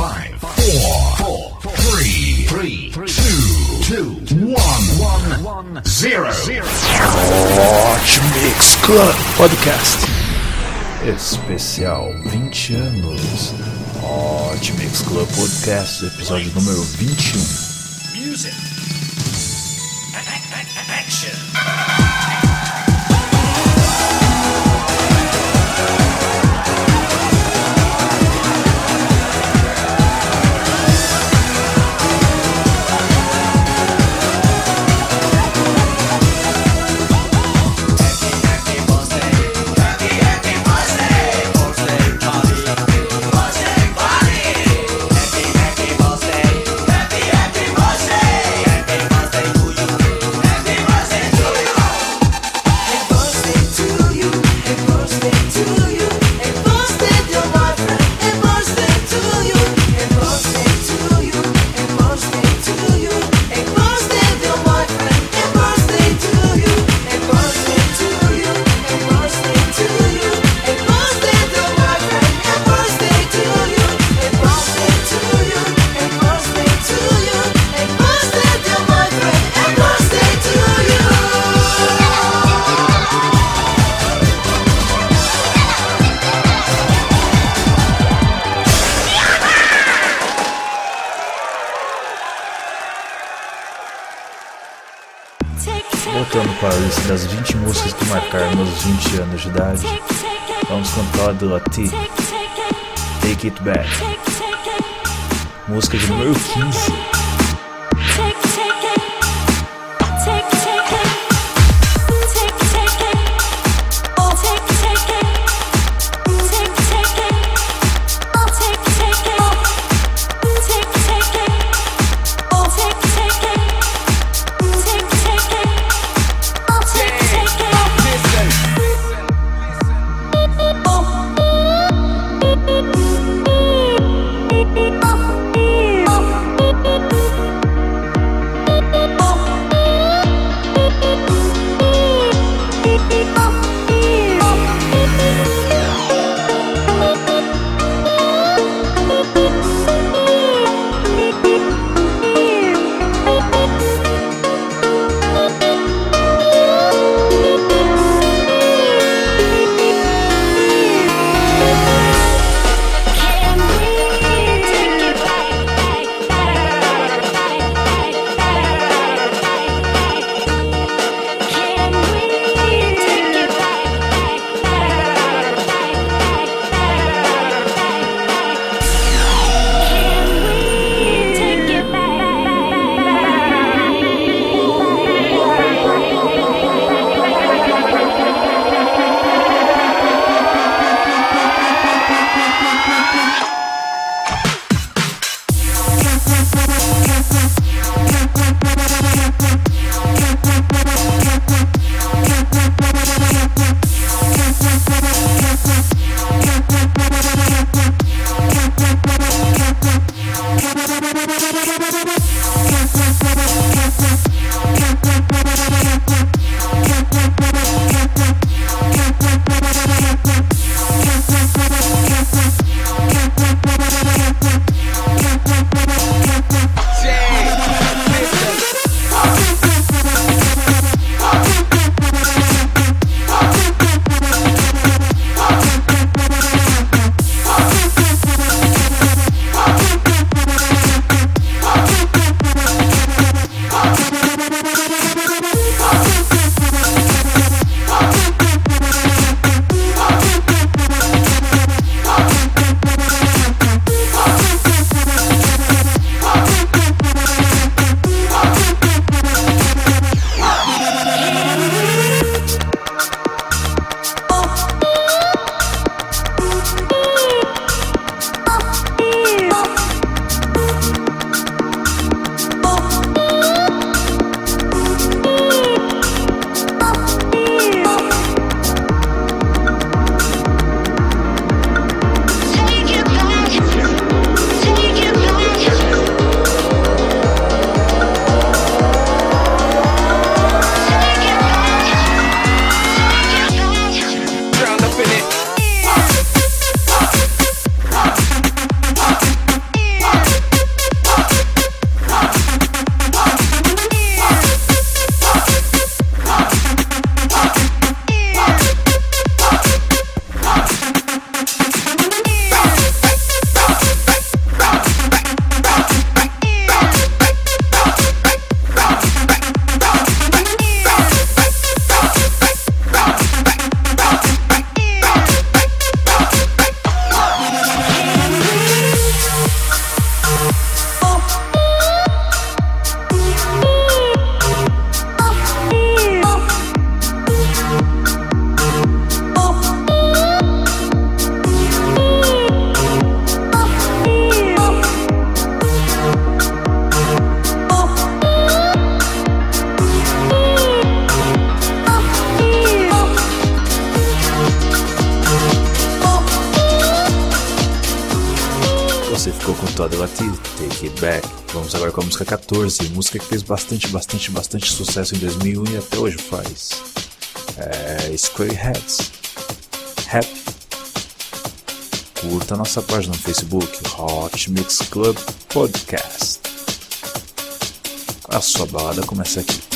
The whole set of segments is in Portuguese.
five, four, four, three, three, two, two, one, one, zero, zero. Hot Mix Club Podcast Especial 20 anos Hot Mix Club Podcast Episódio número 21 Music. Action. 20 anos de idade Vamos cantar do T Take It Back. Música de número 15 14, música que fez bastante, bastante, bastante sucesso em 2001 e até hoje faz. É Square Heads. Happy. Curta nossa página no Facebook, Hot Mix Club Podcast. A sua balada começa aqui.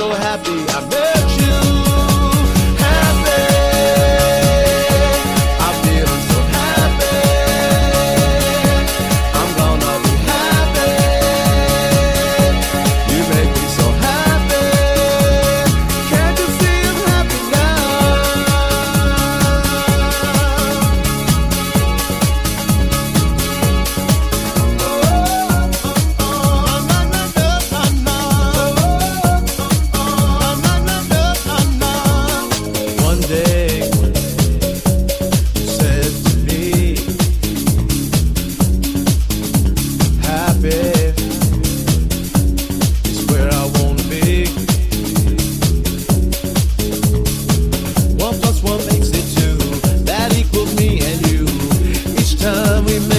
so happy. I met we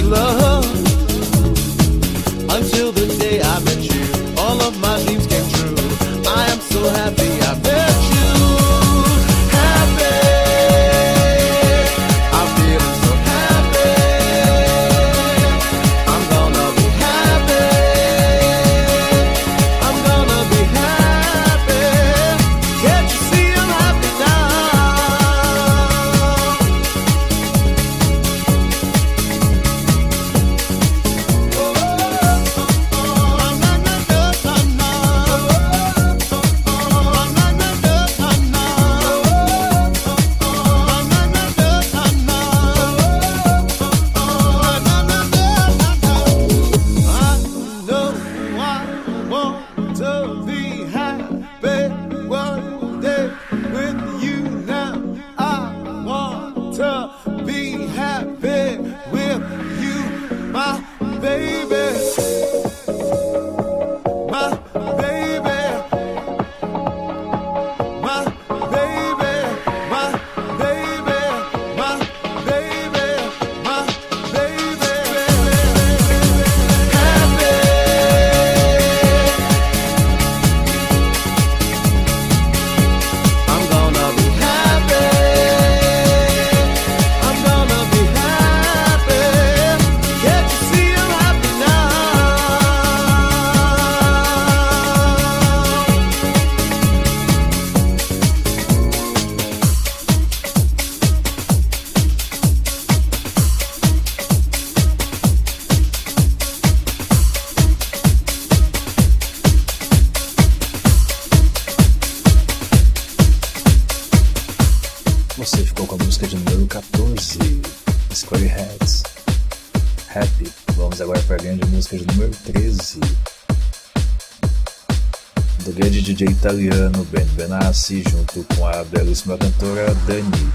italiano Ben Benassi junto com a belíssima cantora Dani.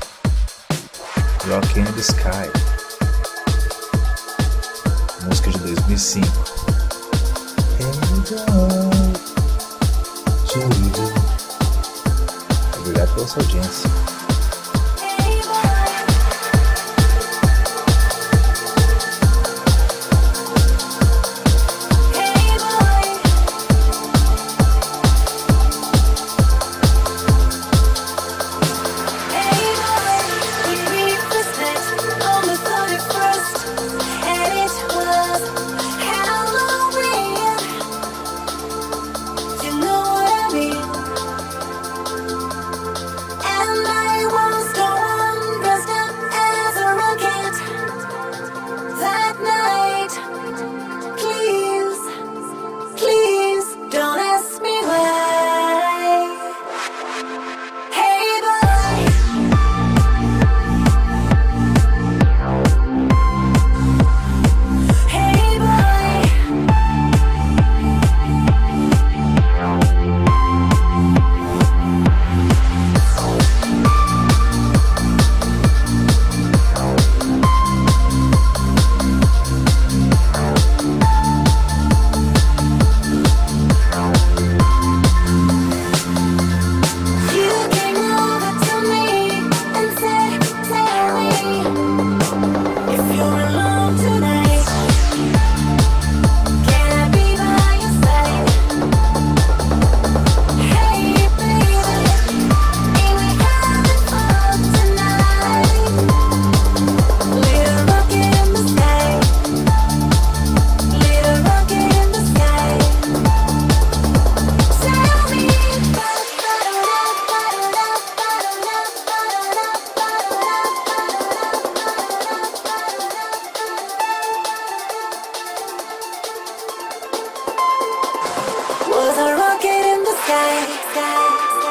Rock in the Sky. Música de 2000. 2005. Obrigado pela sua audiência. sky.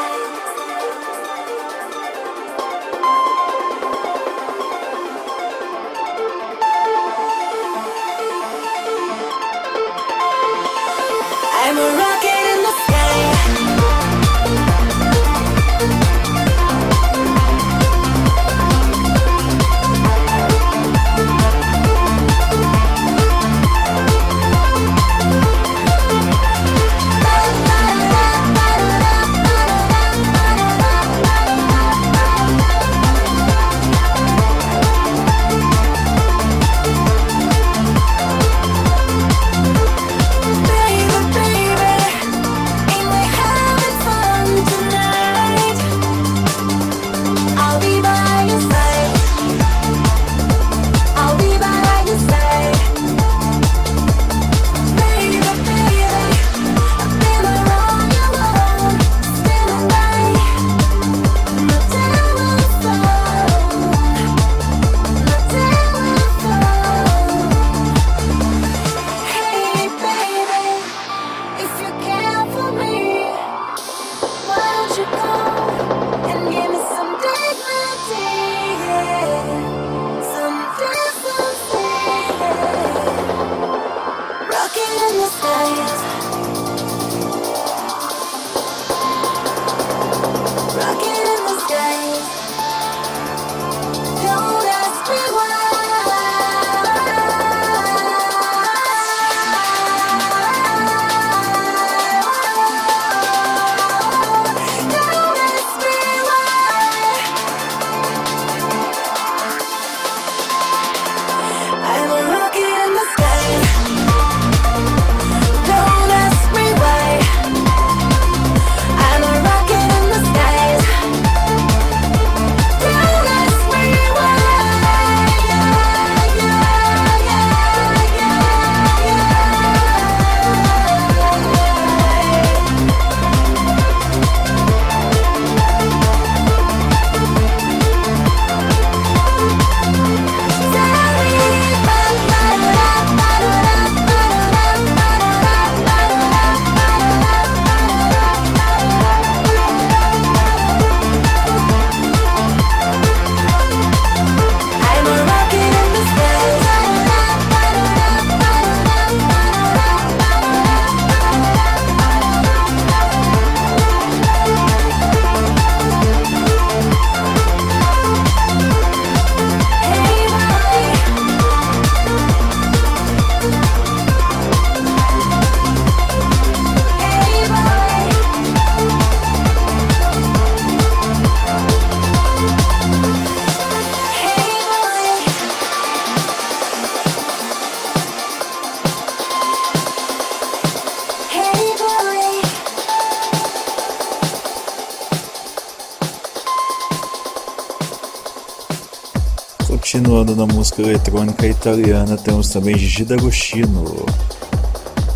Eletrônica italiana, temos também Gigi D'Agostino.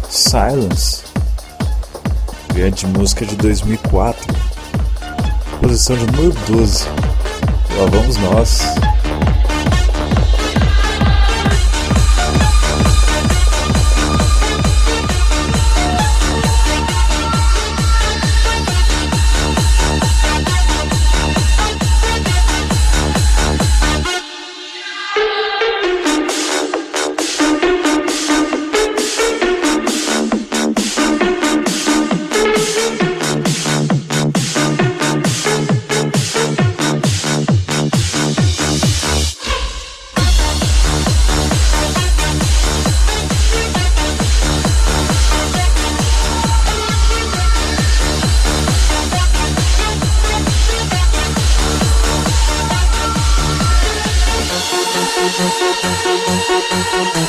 Silence. Grande música de 2004. Posição de número 12. Lá vamos nós. Thank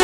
you.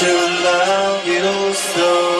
to love you so.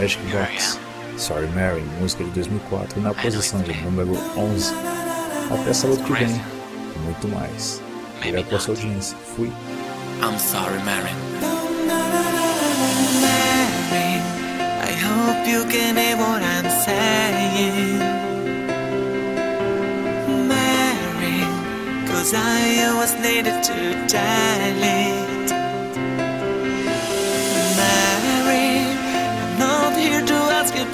Magic Box, Sorry Mary, música de 2004, na posição de número 11. Até sábado que vem, muito mais. Obrigado pela sua audiência. Fui. I'm sorry, Mary. Mary, I hope you can hear what I'm saying. Mary, cause I was needed to dilate. Mary,